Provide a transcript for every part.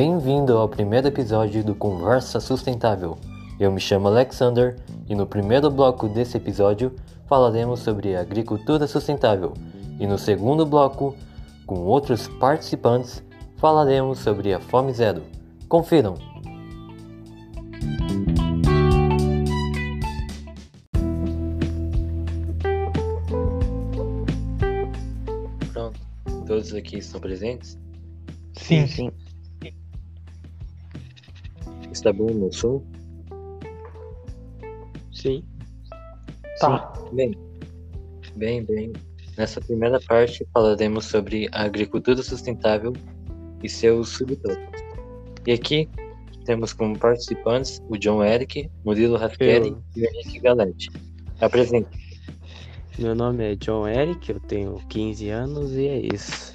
Bem-vindo ao primeiro episódio do Conversa Sustentável. Eu me chamo Alexander e no primeiro bloco desse episódio falaremos sobre agricultura sustentável e no segundo bloco, com outros participantes, falaremos sobre a fome zero. Confiram! Pronto, todos aqui estão presentes? Sim, sim. Está bom no som? Sim. Tá. Bem, bem, bem. Nessa primeira parte falaremos sobre a agricultura sustentável e seus subtópicos. E aqui temos como participantes o John Eric, Murilo Rasquelli e o Henrique Galete. Apresente. Meu nome é John Eric, eu tenho 15 anos e é isso.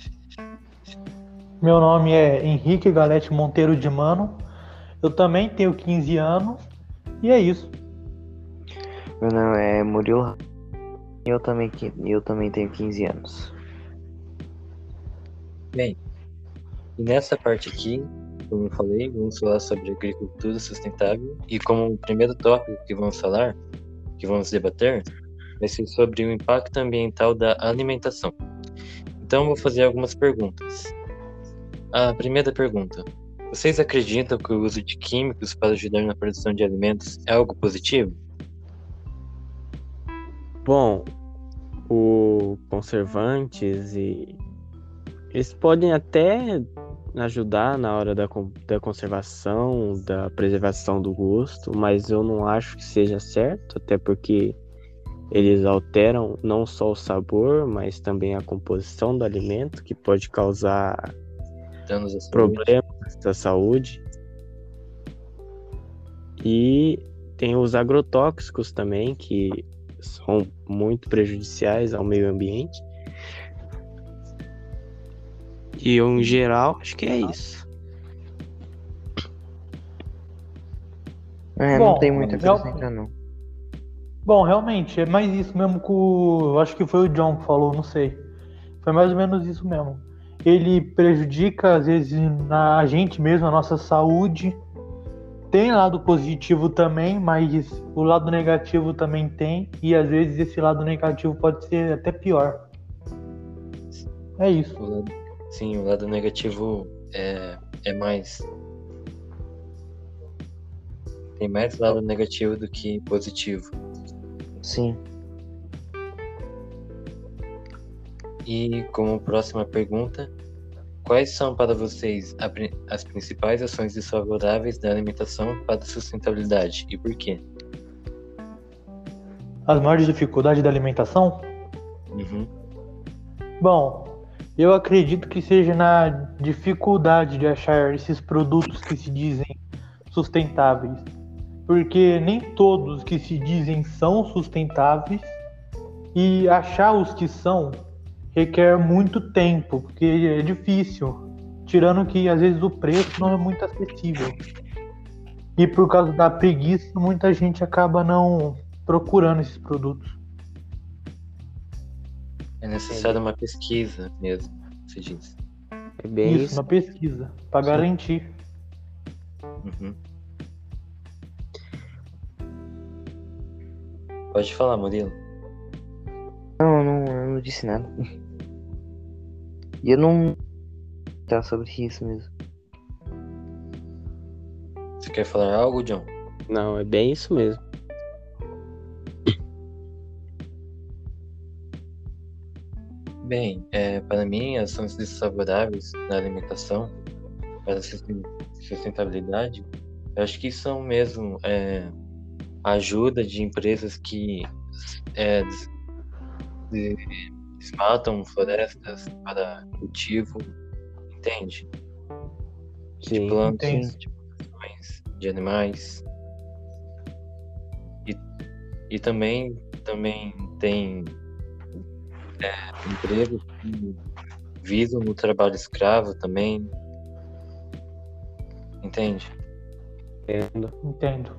Meu nome é Henrique Galete Monteiro de Mano, eu também tenho 15 anos e é isso. Meu nome é Murilo e eu também, eu também tenho 15 anos. Bem, e nessa parte aqui, como eu falei, vamos falar sobre agricultura sustentável e como primeiro tópico que vamos falar, que vamos debater, vai ser sobre o impacto ambiental da alimentação. Então, vou fazer algumas perguntas. A primeira pergunta: Vocês acreditam que o uso de químicos para ajudar na produção de alimentos é algo positivo? Bom, o conservantes e eles podem até ajudar na hora da, da conservação, da preservação do gosto, mas eu não acho que seja certo, até porque eles alteram não só o sabor, mas também a composição do alimento, que pode causar problemas da saúde. E tem os agrotóxicos também, que são muito prejudiciais ao meio ambiente. E eu, em geral, acho que é isso. É, Bom, não tem muita coisa não. Bom, realmente, é mais isso mesmo que o. Acho que foi o John que falou, não sei. Foi mais ou menos isso mesmo. Ele prejudica, às vezes, na, a gente mesmo, a nossa saúde. Tem lado positivo também, mas o lado negativo também tem. E às vezes esse lado negativo pode ser até pior. É isso. O lado, sim, o lado negativo é, é mais. Tem mais lado negativo do que positivo. Sim. E como próxima pergunta, quais são para vocês as principais ações desfavoráveis da alimentação para a sustentabilidade e por quê? As maiores dificuldades da alimentação? Uhum. Bom, eu acredito que seja na dificuldade de achar esses produtos que se dizem sustentáveis porque nem todos que se dizem são sustentáveis e achar os que são requer muito tempo, porque é difícil, tirando que às vezes o preço não é muito acessível. E por causa da preguiça, muita gente acaba não procurando esses produtos. É necessário uma pesquisa mesmo, você diz. É bem isso, isso. uma pesquisa, para garantir. Uhum. Pode falar, Murilo. Não, não, eu não disse nada. E eu não. Tá sobre isso mesmo. Você quer falar algo, John? Não, é bem isso mesmo. Bem, é, para mim, ações desfavoráveis na alimentação, para a sustentabilidade, eu acho que são mesmo é, ajuda de empresas que é, desmatam florestas para cultivo, entende? Sim, de plantas, de plantações, de animais. E, e também, também tem é, empregos que visam no trabalho escravo também. Entende? Entendo. Entendo.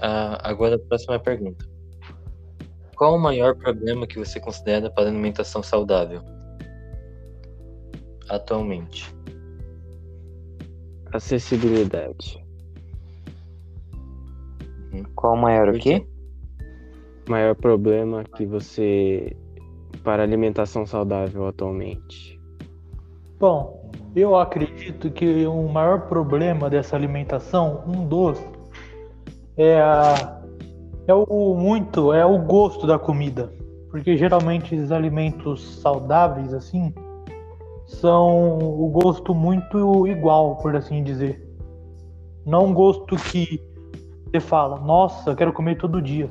Ah, agora a próxima pergunta. Qual o maior problema que você considera para a alimentação saudável? Atualmente. Acessibilidade. Qual o maior o quê? Maior problema que você. para alimentação saudável atualmente. Bom, eu acredito que o maior problema dessa alimentação, um dos, é a é o muito, é o gosto da comida. Porque geralmente esses alimentos saudáveis assim são o gosto muito igual, por assim dizer. Não um gosto que você fala, nossa, eu quero comer todo dia.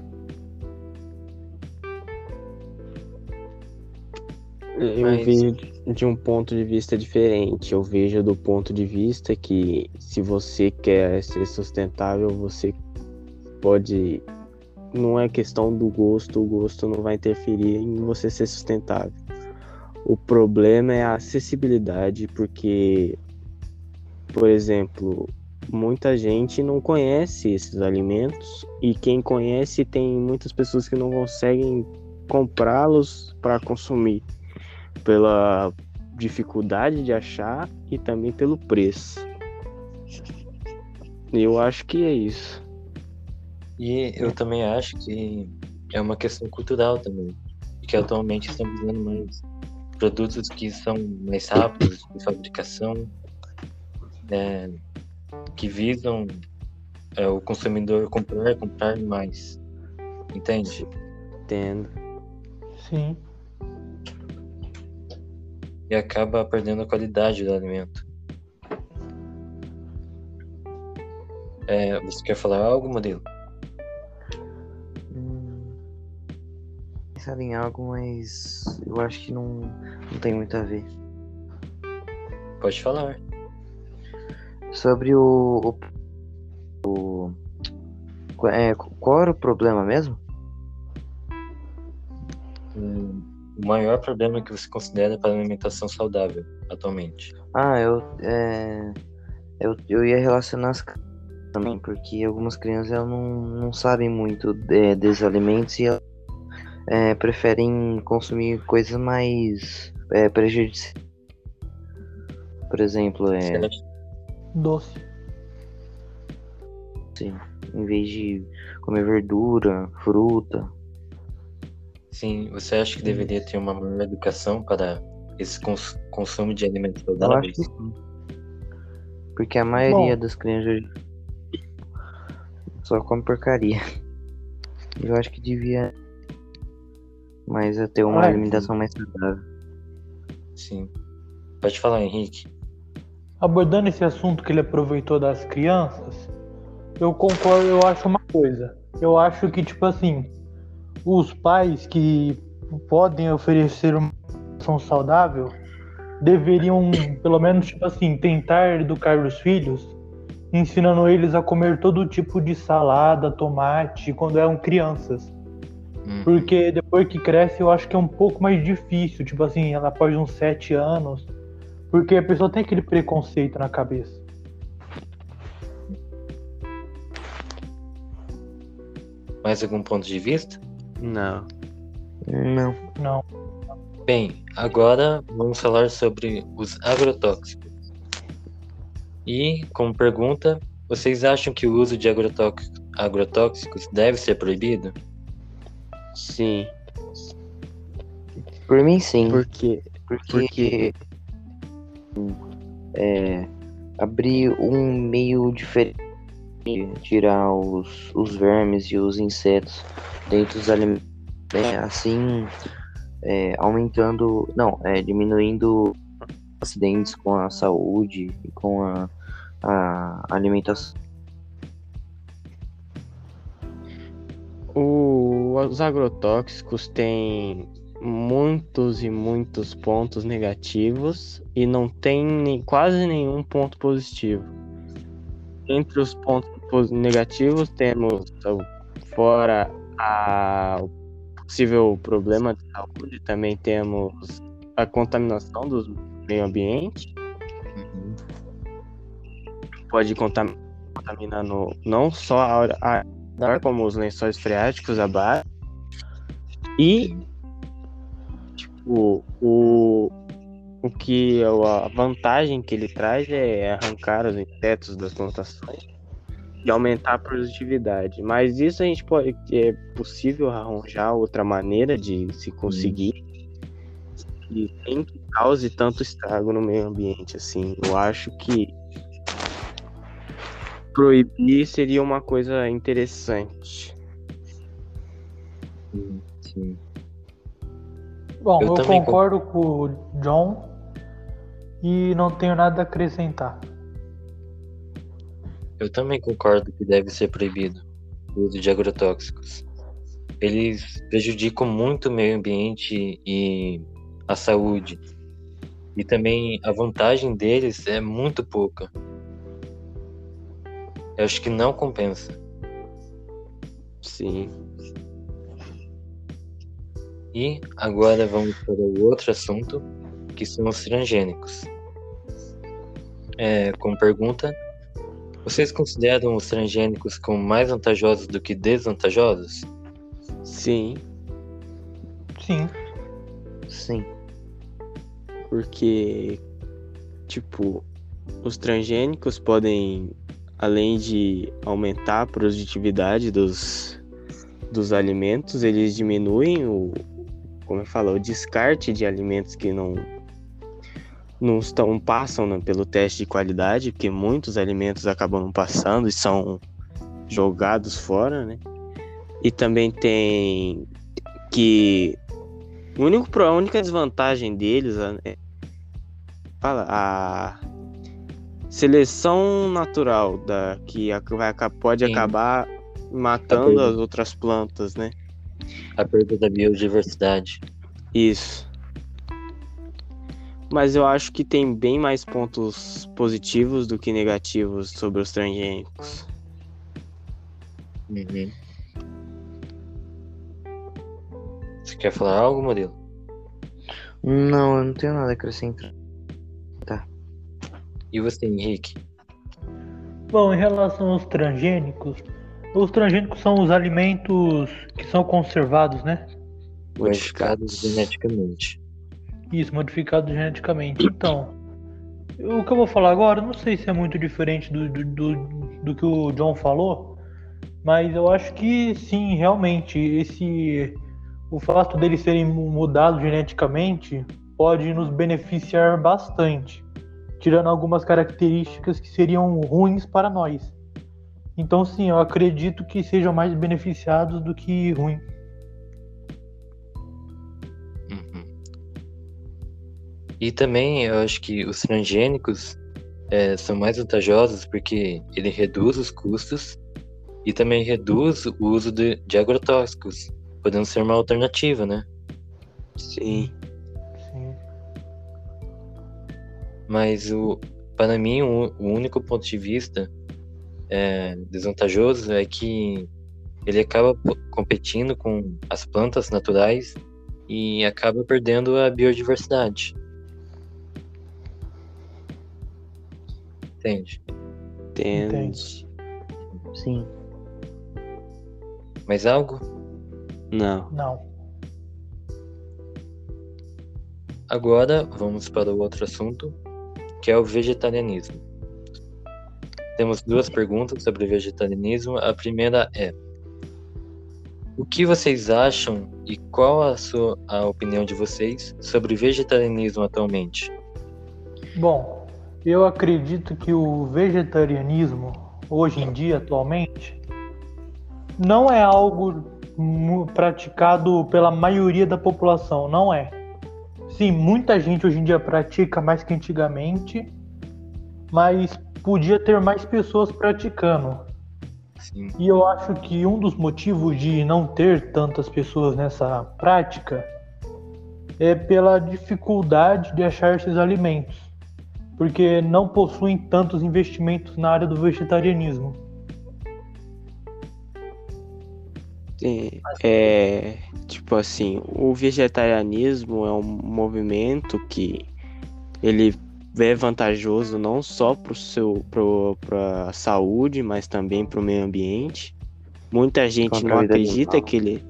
Eu Mas- vejo de um ponto de vista diferente. Eu vejo do ponto de vista que se você quer ser sustentável, você pode. Não é questão do gosto, o gosto não vai interferir em você ser sustentável. O problema é a acessibilidade, porque, por exemplo, muita gente não conhece esses alimentos e quem conhece tem muitas pessoas que não conseguem comprá-los para consumir pela dificuldade de achar e também pelo preço. Eu acho que é isso. E eu também acho que é uma questão cultural também. Que atualmente estamos vendo mais produtos que são mais rápidos de fabricação, né, que visam é, o consumidor comprar, comprar mais. Entende? Entendo. Sim. E acaba perdendo a qualidade do alimento. É, você quer falar algo, modelo? Pensar em algo, mas eu acho que não, não tem muito a ver. Pode falar. Sobre o. o, o- é, qual era o problema mesmo? O maior problema que você considera para a alimentação saudável atualmente? Ah, eu. É, eu, eu ia relacionar as crianças também, porque algumas crianças elas não, não sabem muito de- desses alimentos e elas é, preferem consumir coisas mais é, prejudiciais. Por exemplo, é, Doce. em vez de comer verdura, fruta. Sim, você acha que deveria ter uma maior educação para esse cons- consumo de alimentos Eu acho saudáveis? que sim. Porque a maioria Bom. das crianças só come porcaria. Eu acho que devia mais é ter uma Ah, alimentação mais saudável. Sim. Pode falar, Henrique. Abordando esse assunto que ele aproveitou das crianças, eu concordo, eu acho uma coisa. Eu acho que, tipo assim, os pais que podem oferecer uma alimentação saudável deveriam, pelo menos, tipo assim, tentar educar os filhos, ensinando eles a comer todo tipo de salada, tomate, quando eram crianças. Hum, Porque depois que cresce, eu acho que é um pouco mais difícil. Tipo assim, ela após uns sete anos. Porque a pessoa tem aquele preconceito na cabeça. Mais algum ponto de vista? Não. Não. Não. Bem, agora vamos falar sobre os agrotóxicos. E, como pergunta, vocês acham que o uso de agrotóx- agrotóxicos deve ser proibido? Sim. Por mim sim. Porque Porque é, abrir um meio diferente, de tirar os, os vermes e os insetos dentro dos alimentos, né, assim é, aumentando, não, é, diminuindo acidentes com a saúde e com a, a alimentação. o- os agrotóxicos têm muitos e muitos pontos negativos e não tem nem- quase nenhum ponto positivo. Entre os pontos negativos temos, fora a, o possível problema de saúde, também temos a contaminação do meio ambiente, pode contam- contaminar não só a, a ar, como os lençóis freáticos abaixo. E tipo, o, o que a vantagem que ele traz é arrancar os insetos das plantações e aumentar a produtividade. Mas isso a gente pode é possível arranjar outra maneira de se conseguir e sem que cause tanto estrago no meio ambiente assim. Eu acho que proibir seria uma coisa interessante. Sim, sim. Bom, Eu eu, concordo com o John e não tenho nada a acrescentar. Eu também concordo que deve ser proibido o uso de agrotóxicos. Eles prejudicam muito o meio ambiente e a saúde. E também a vantagem deles é muito pouca. Eu acho que não compensa. Sim. E agora vamos para o outro assunto, que são os transgênicos. É, com pergunta: Vocês consideram os transgênicos como mais vantajosos do que desvantajosos? Sim, Sim, Sim. porque tipo, os transgênicos podem além de aumentar a produtividade dos dos alimentos, eles diminuem o como eu falo, o descarte de alimentos que não não estão passam né, pelo teste de qualidade, porque muitos alimentos acabam passando e são jogados fora, né? E também tem que o único a única desvantagem deles é fala a seleção natural da que a- vai, pode Sim. acabar matando perda. as outras plantas, né? A perda da biodiversidade. Isso. Mas eu acho que tem bem mais pontos positivos do que negativos sobre os transgênicos. Uhum. Você quer falar algo, Murilo? Não, eu não tenho nada a acrescentar. E você, Henrique? Bom, em relação aos transgênicos, os transgênicos são os alimentos que são conservados, né? Modificados geneticamente. Isso, modificados geneticamente. Então, o que eu vou falar agora, não sei se é muito diferente do, do, do, do que o John falou, mas eu acho que sim, realmente, esse o fato deles serem mu- mudados geneticamente pode nos beneficiar bastante, tirando algumas características que seriam ruins para nós. Então, sim, eu acredito que sejam mais beneficiados do que ruins. Uhum. E também eu acho que os transgênicos é, são mais vantajosos porque ele reduz os custos e também reduz o uso de, de agrotóxicos, podendo ser uma alternativa, né? Sim. Sim. Mas o, para mim o, o único ponto de vista é, desvantajoso é que ele acaba competindo com as plantas naturais e acaba perdendo a biodiversidade. Entende? Entende? Sim. Mais algo? Não. Não. Agora vamos para o outro assunto, que é o vegetarianismo. Temos duas perguntas sobre vegetarianismo. A primeira é: O que vocês acham e qual a sua a opinião de vocês sobre vegetarianismo atualmente? Bom, eu acredito que o vegetarianismo, hoje em dia, atualmente, não é algo praticado pela maioria da população, não é. Sim, muita gente hoje em dia pratica mais que antigamente, mas podia ter mais pessoas praticando. Sim, E eu acho que um dos motivos de não ter tantas pessoas nessa prática é pela dificuldade de achar esses alimentos, porque não possuem tantos investimentos na área do vegetarianismo. Sim, É, tipo assim, o vegetarianismo é um movimento que ele é vantajoso não só para seu para a saúde, mas também para o meio ambiente. Muita gente não acredita que ele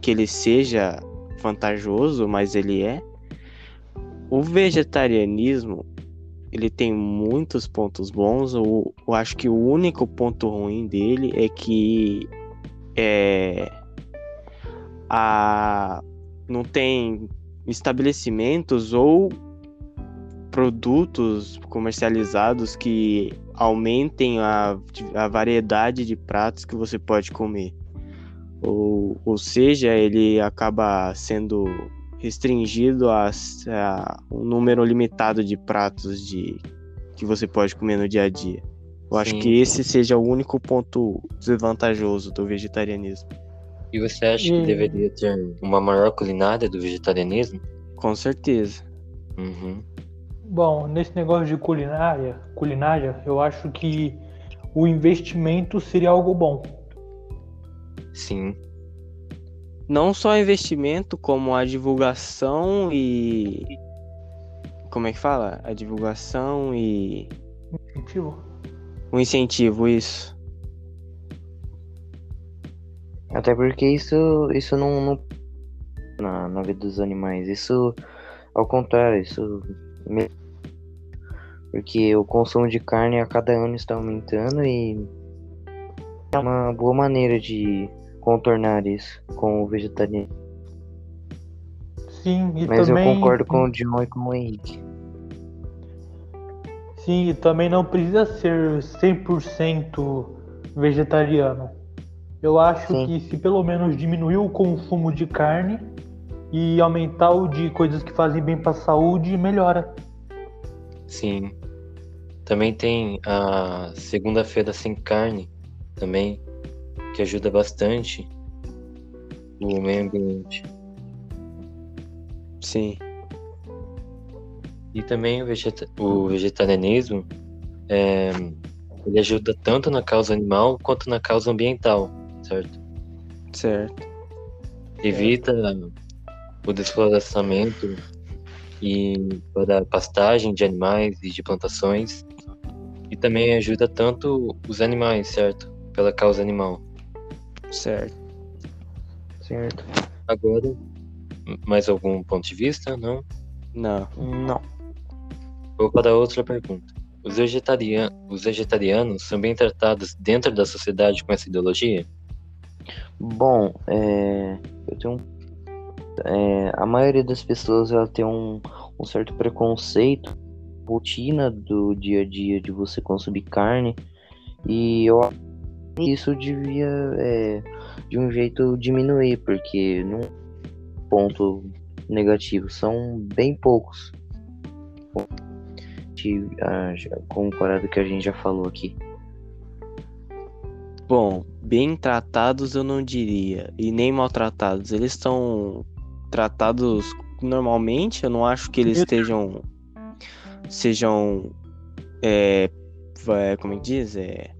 que ele seja vantajoso, mas ele é. o vegetarianismo ele tem muitos pontos bons. Eu, eu acho que o único ponto ruim dele é que é, a, não tem estabelecimentos ou produtos comercializados que aumentem a, a variedade de pratos que você pode comer. Ou, ou seja, ele acaba sendo restringido a, a, um número limitado de pratos de que você pode comer no dia a dia. Eu Sim. acho que esse seja o único ponto desvantajoso do vegetarianismo. E você acha que hum. deveria ter uma maior culinária do vegetarianismo? Com certeza. Uhum. Bom, nesse negócio de culinária, culinária, eu acho que o investimento seria algo bom. Sim. Não só investimento, como a divulgação e. Como é que fala? A divulgação e. Incentivo? O incentivo, isso. Até porque isso, isso não, não na, na vida dos animais. Isso, ao contrário, isso porque o consumo de carne a cada ano está aumentando e é uma boa maneira de contornar isso com o vegetariano. Sim, e Mas também... eu concordo com o John e com o Henrique. Sim, também não precisa ser 100% vegetariano. Eu acho Sim. que se pelo menos diminuir o consumo de carne e aumentar o de coisas que fazem bem para a saúde, melhora. Sim. Também tem a segunda-feira sem carne também, que ajuda bastante o meio ambiente. Sim. E também o, vegeta o vegetarianismo é, ele ajuda tanto na causa animal quanto na causa ambiental, certo? Certo. Evita o desflorestamento e para pastagem de animais e de plantações. E também ajuda tanto os animais, certo? Pela causa animal. Certo. Certo. Agora, mais algum ponto de vista? Não? Não. Não. Vou para outra pergunta. Os, vegetarian... os vegetarianos são bem tratados dentro da sociedade com essa ideologia? Bom, é... eu tenho um é, a maioria das pessoas ela tem um, um certo preconceito, rotina do dia a dia de você consumir carne, e eu isso devia, é, de um jeito, diminuir, porque não ponto negativo, são bem poucos. Comparado que a gente já falou aqui. Bom, bem tratados eu não diria, e nem maltratados. Eles estão tratados normalmente. Eu não acho que eles estejam. Sejam. É, como é que diz? É,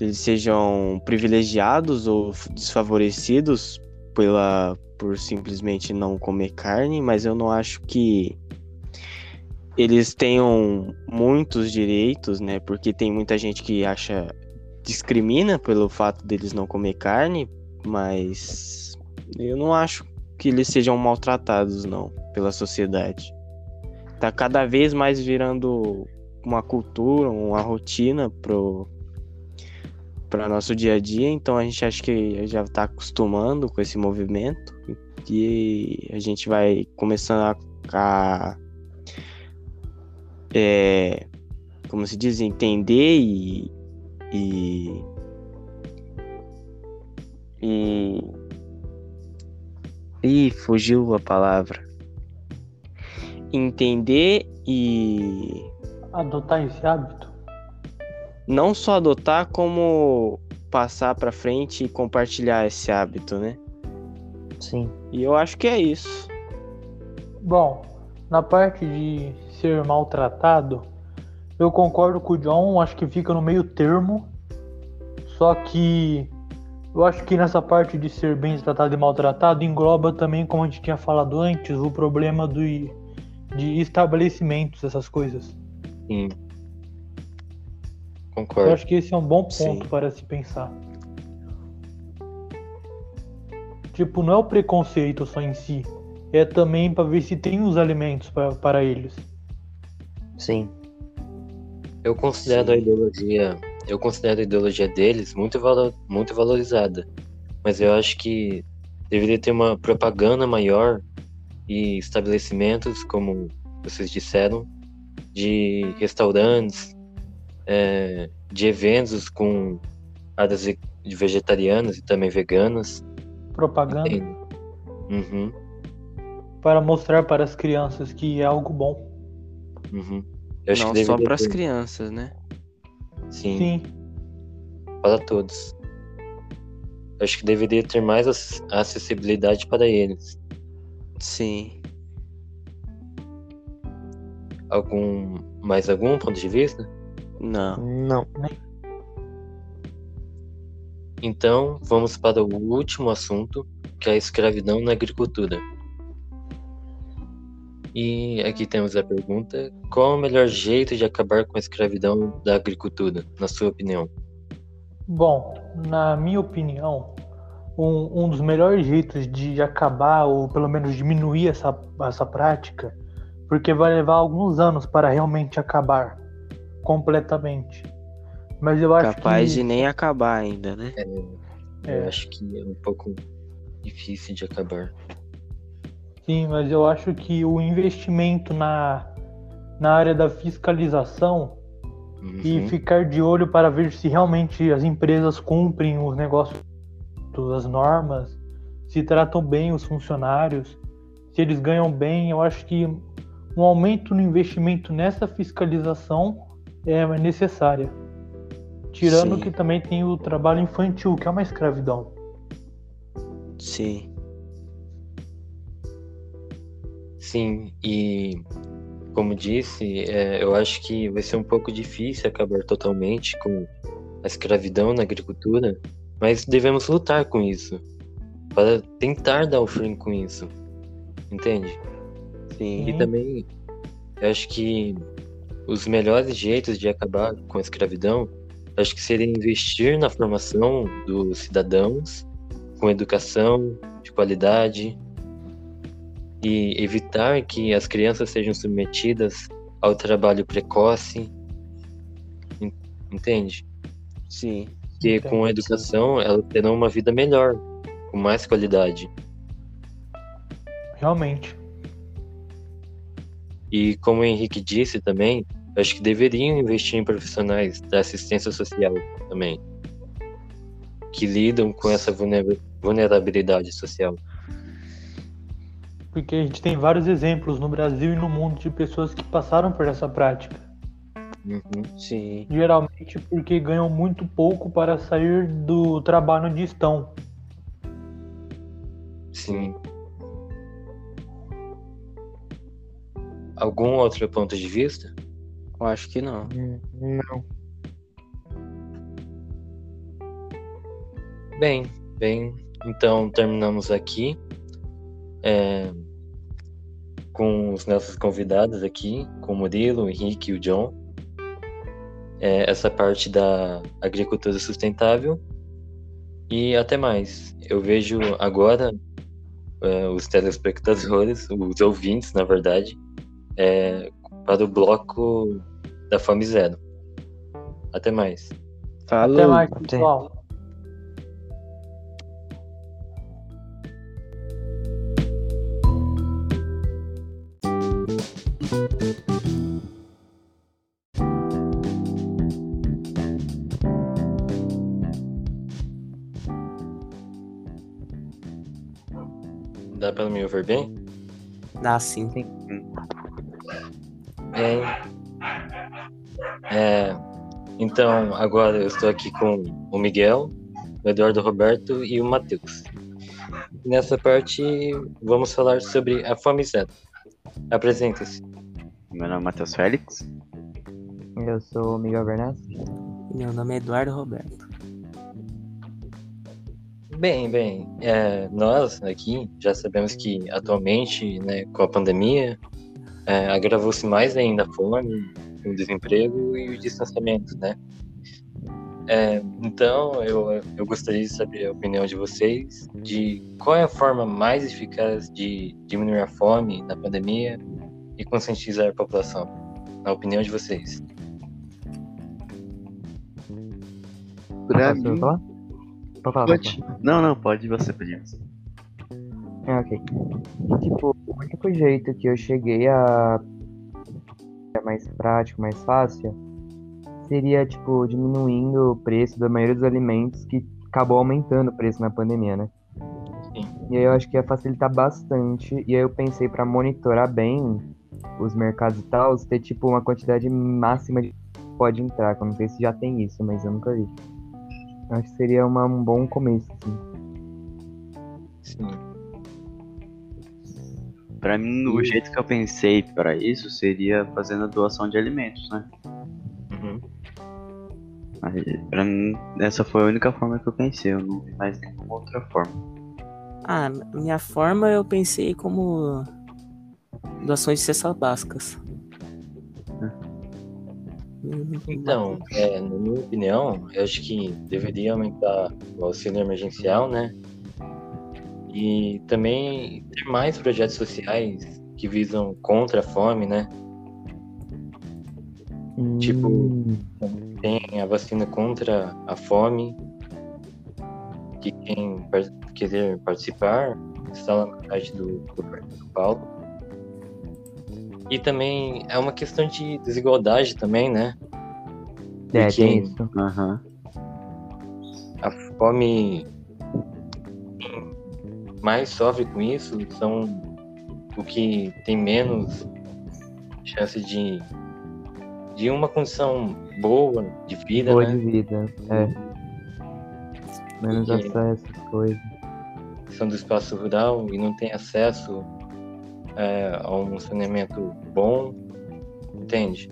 eles sejam privilegiados ou desfavorecidos pela, por simplesmente não comer carne, mas eu não acho que eles tenham muitos direitos, né? Porque tem muita gente que acha discrimina pelo fato deles não comer carne, mas eu não acho que eles sejam maltratados, não, pela sociedade. Tá cada vez mais virando uma cultura, uma rotina pro para nosso dia a dia, então a gente acha que já está acostumando com esse movimento e a gente vai começando a, a é, como se diz, entender e, e, e Ih, fugiu a palavra. Entender e. Adotar esse hábito? Não só adotar, como passar para frente e compartilhar esse hábito, né? Sim. E eu acho que é isso. Bom, na parte de ser maltratado, eu concordo com o John, acho que fica no meio termo. Só que eu acho que nessa parte de ser bem tratado e maltratado engloba também, como a gente tinha falado antes, o problema do, de estabelecimentos, essas coisas. Sim. Concordo. Eu acho que esse é um bom ponto Sim. para se pensar. Tipo, não é o preconceito só em si, é também para ver se tem os alimentos para eles. Sim. Eu considero a Sim. ideologia, eu considero a ideologia deles muito, valo- muito valorizada, mas eu acho que deveria ter uma propaganda maior e estabelecimentos, como vocês disseram, de restaurantes, é, de eventos com áreas ve- vegetarianas e também veganas. Propaganda? Uhum, para mostrar para as crianças que é algo bom. uhum. Eu acho Não que só para as crianças, né? Sim, Sim, para todos. Eu acho que deveria ter mais ac- acessibilidade para eles. Sim. Algum mais algum ponto de vista? Não. Não. Então, vamos para o último assunto, que é a escravidão na agricultura. E aqui temos a pergunta: qual o melhor jeito de acabar com a escravidão da agricultura, na sua opinião? Bom, na minha opinião, um, um dos melhores jeitos de acabar ou pelo menos diminuir essa, essa prática, porque vai levar alguns anos para realmente acabar completamente. Mas eu acho Capaz que de nem acabar ainda, né? Eu É. acho que é um pouco difícil de acabar. Sim, mas eu acho que o investimento na, na área da fiscalização e Uhum. ficar de olho para ver se realmente as empresas cumprem os negócios, as normas, se tratam bem os funcionários, se eles ganham bem. Eu acho que um aumento no investimento nessa fiscalização é necessária. Tirando Sim. que também tem o trabalho infantil, que é uma escravidão. Sim. Sim, e como disse, é, eu acho que vai ser um pouco difícil acabar totalmente com a escravidão na agricultura, mas devemos lutar com isso, para tentar dar o fim com isso, entende? Sim. E também, eu acho que os melhores jeitos de acabar com a escravidão, acho que seria investir na formação dos cidadãos, com educação de qualidade, e evitar que as crianças sejam submetidas ao trabalho precoce, en- entende? Sim. Que Entendo, com a sim. educação elas terão uma vida melhor, com mais qualidade. Realmente. E como o Henrique disse também, acho que deveriam investir em profissionais da assistência social também, que lidam com essa vulner- vulnerabilidade social. Porque a gente tem vários exemplos no Brasil e no mundo de pessoas que passaram por essa prática. Uhum. Sim. Geralmente porque ganham muito pouco para sair do trabalho onde estão. Sim. Algum outro ponto de vista? Eu acho que não. Não. Bem, bem, então terminamos aqui é, com os nossos convidados aqui, com o Murilo, o Henrique e o John. É, essa parte da agricultura sustentável. E até mais. Eu vejo agora é, os telespectadores, os ouvintes, na verdade, é, para o bloco da Fome Zero. Até mais. Falou. Até mais, até. pessoal. Dá sim. Bem. É, então, agora eu estou aqui com o Miguel, o Eduardo Roberto e o Matheus. Nessa parte, vamos falar sobre a fome zero. Apresenta-se. Meu nome é Matheus Félix. Eu sou o Miguel Bernardo. Meu nome é Eduardo Roberto. Bem, bem, é, nós aqui já sabemos que atualmente, né, com a pandemia, é, agravou-se mais ainda a fome, o desemprego e o distanciamento, né? É, então, eu, eu gostaria de saber a opinião de vocês de qual é a forma mais eficaz de diminuir a fome na pandemia e conscientizar a população, na opinião de vocês. Pra Posso falar? Pode falar, pode pode. Não, não, pode você, pode você. É, ok. Tipo, o único jeito que eu cheguei a é mais prático, mais fácil, seria, tipo, diminuindo o preço da maioria dos alimentos que acabou aumentando o preço na pandemia, né? Sim. E aí eu acho que ia facilitar bastante. E aí eu pensei pra monitorar bem os mercados e tal, ter, tipo, uma quantidade máxima de pode entrar. Eu não sei se já tem isso, mas eu nunca vi. Acho que seria uma- um bom começo, assim. Sim. Pra mim, o jeito que eu pensei pra isso seria fazendo doação de alimentos, né? Uhum. Aí, Pra mim, essa foi a única forma que eu pensei, eu não vi mais nenhuma outra forma. Ah, a minha forma eu pensei como doações de cestas básicas. Então, é, na minha opinião, eu acho que deveria aumentar o auxílio emergencial, né? E também ter mais projetos sociais que visam contra a fome, né? Tipo, Hum, Tem a vacina contra a fome, que quem quiser participar está lá no site do governo de São Paulo. E também é uma questão de desigualdade também, né? é, Porque tem isso. A fome quem mais sofre com isso são o que tem menos chance de de uma condição boa de vida, Boa né? de vida, é. Menos Porque- acesso às coisas. são do espaço rural e não tem acesso é, a um saneamento bom, entende?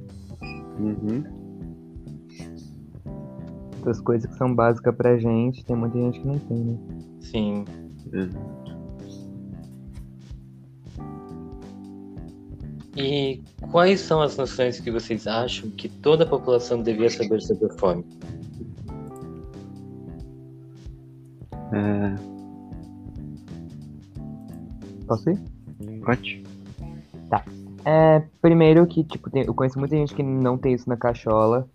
Uhum. Outras coisas que são básicas pra gente, tem muita gente que não tem, né? Sim. E quais são as noções que vocês acham que toda a população devia saber sobre a fome? É, Posso ir? Pode? É, primeiro que, tipo, tem- eu conheço muita gente que não tem isso na cachola.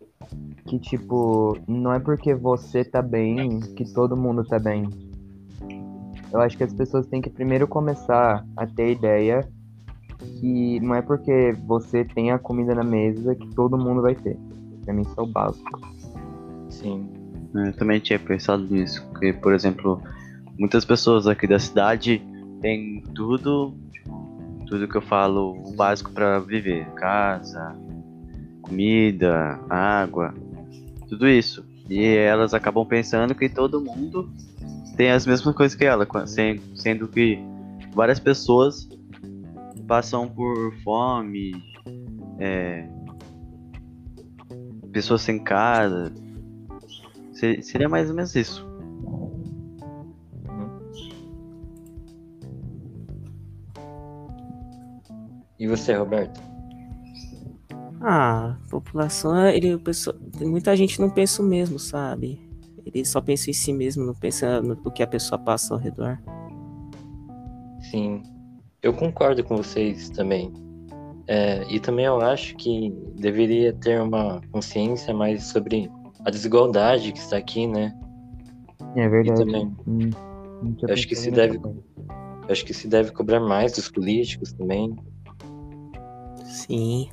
Que, tipo, não é porque você tá bem que todo mundo tá bem. Eu acho que as pessoas têm que primeiro começar a ter ideia que não é porque você tem a comida na mesa que todo mundo vai ter. Pra mim, isso é o básico. Sim. Eu também tinha pensado nisso, porque, por exemplo, muitas pessoas aqui da cidade têm tudo, tipo, tudo que eu falo, o básico pra viver, casa, comida, água, tudo isso. E elas acabam pensando que todo mundo tem as mesmas coisas que ela, sendo que várias pessoas passam por fome, é, pessoas sem casa, Se- Seria mais ou menos isso. E você, Roberto? Ah, a população, ele, tem muita gente não pensa o mesmo, sabe? Ele só pensa em si mesmo, não pensa no no que a pessoa passa ao redor. Sim. Eu concordo com vocês também. É, e também eu acho que deveria ter uma consciência mais sobre a desigualdade que está aqui, né? É verdade. também. Hum, Eu acho que se nessa deve- acho que se deve cobrar mais dos políticos também. Sim.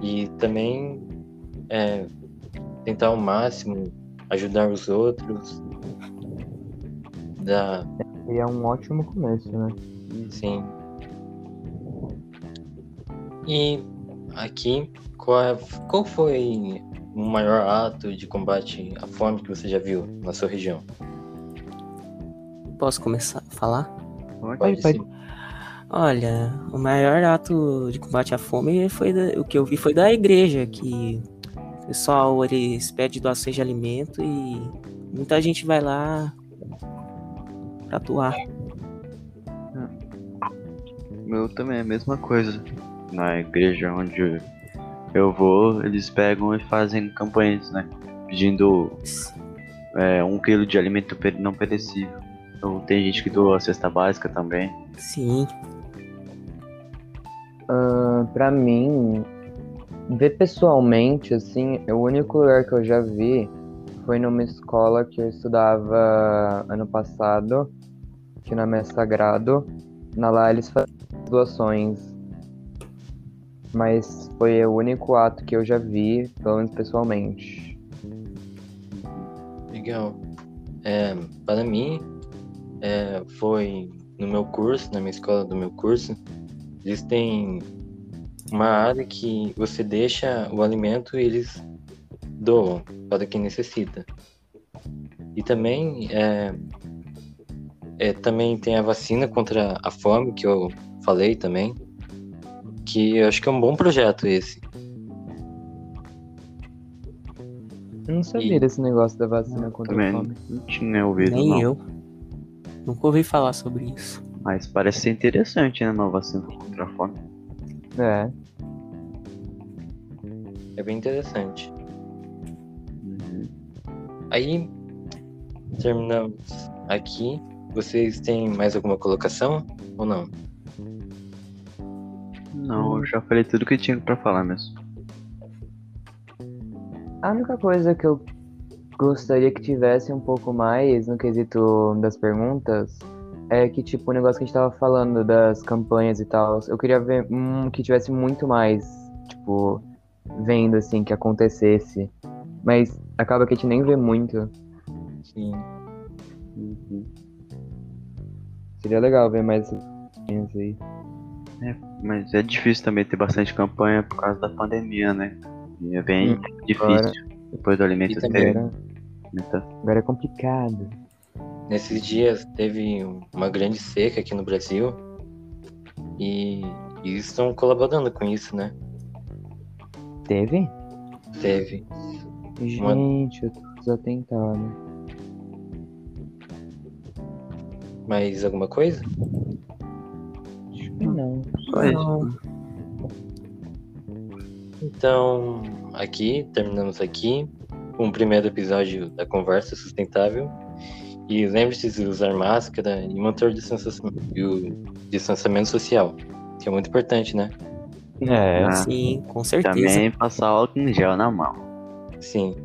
E também é, tentar ao máximo ajudar os outros. Da, E é um ótimo começo, né? sim. E aqui, qual, é- qual foi o maior ato de combate à fome que você já viu na sua região? Posso começar a falar? Pode, pode. sim. Olha, o maior ato de combate à fome foi da- o que eu vi foi da igreja, que o pessoal eles pedem doações de alimento e muita gente vai lá pra atuar. Meu também é a mesma coisa. Na igreja onde eu vou, eles pegam e fazem campanhas, né? Pedindo é, um quilo de alimento não perecível. Então, tem gente que doa a cesta básica também. Sim. Ah, pra mim, ver pessoalmente, assim, o único lugar que eu já vi foi numa escola que eu estudava ano passado, que na Messa Sagrado. Na lá eles faziam doações. Mas foi o único ato que eu já vi, pelo menos pessoalmente. Legal. É, para mim, é, foi no meu curso, na minha escola do meu curso, eles têm uma área que você deixa o alimento e eles doam para quem necessita. E também, é, é, também tem a vacina contra a fome, que eu falei também, que eu acho que é um bom projeto esse. Eu não sabia E- desse negócio da vacina contra a Também fome. não tinha ouvido, Nem não. eu. Nunca ouvi falar sobre isso. Mas parece ser interessante, né? Uma vacina contra a fome. É. É bem interessante. Uhum. Aí, terminamos aqui. Vocês têm mais alguma colocação ou não? Não, eu já falei tudo que tinha pra falar mesmo. A única coisa que eu gostaria que tivesse um pouco mais no quesito das perguntas é que, tipo, o negócio que a gente tava falando das campanhas e tal, eu queria ver hum, que tivesse muito mais, tipo, vendo, assim, que acontecesse. Mas acaba que a gente nem vê muito. Sim. Uhum. Seria legal ver mais campanhas aí. Mas é difícil também ter bastante campanha por causa da pandemia, né? E é bem Hum, difícil agora- depois do alimento. Agora, agora é complicado. Nesses dias teve uma grande seca aqui no Brasil e, e estão colaborando com isso, né? Teve? Teve. Gente, eu tô desatentado. Mais alguma coisa? Acho que não. Então, aqui, terminamos aqui com o primeiro episódio da Conversa Sustentável. E lembre-se de usar máscara e manter o distanciamento, e o distanciamento social, que é muito importante, né? É. Ah, Sim, com certeza. também passar álcool em gel na mão. Sim.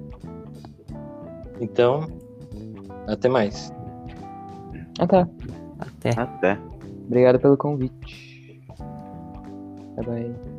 Então, até mais. Tá. Até. Até. Obrigado pelo convite. Bye bye.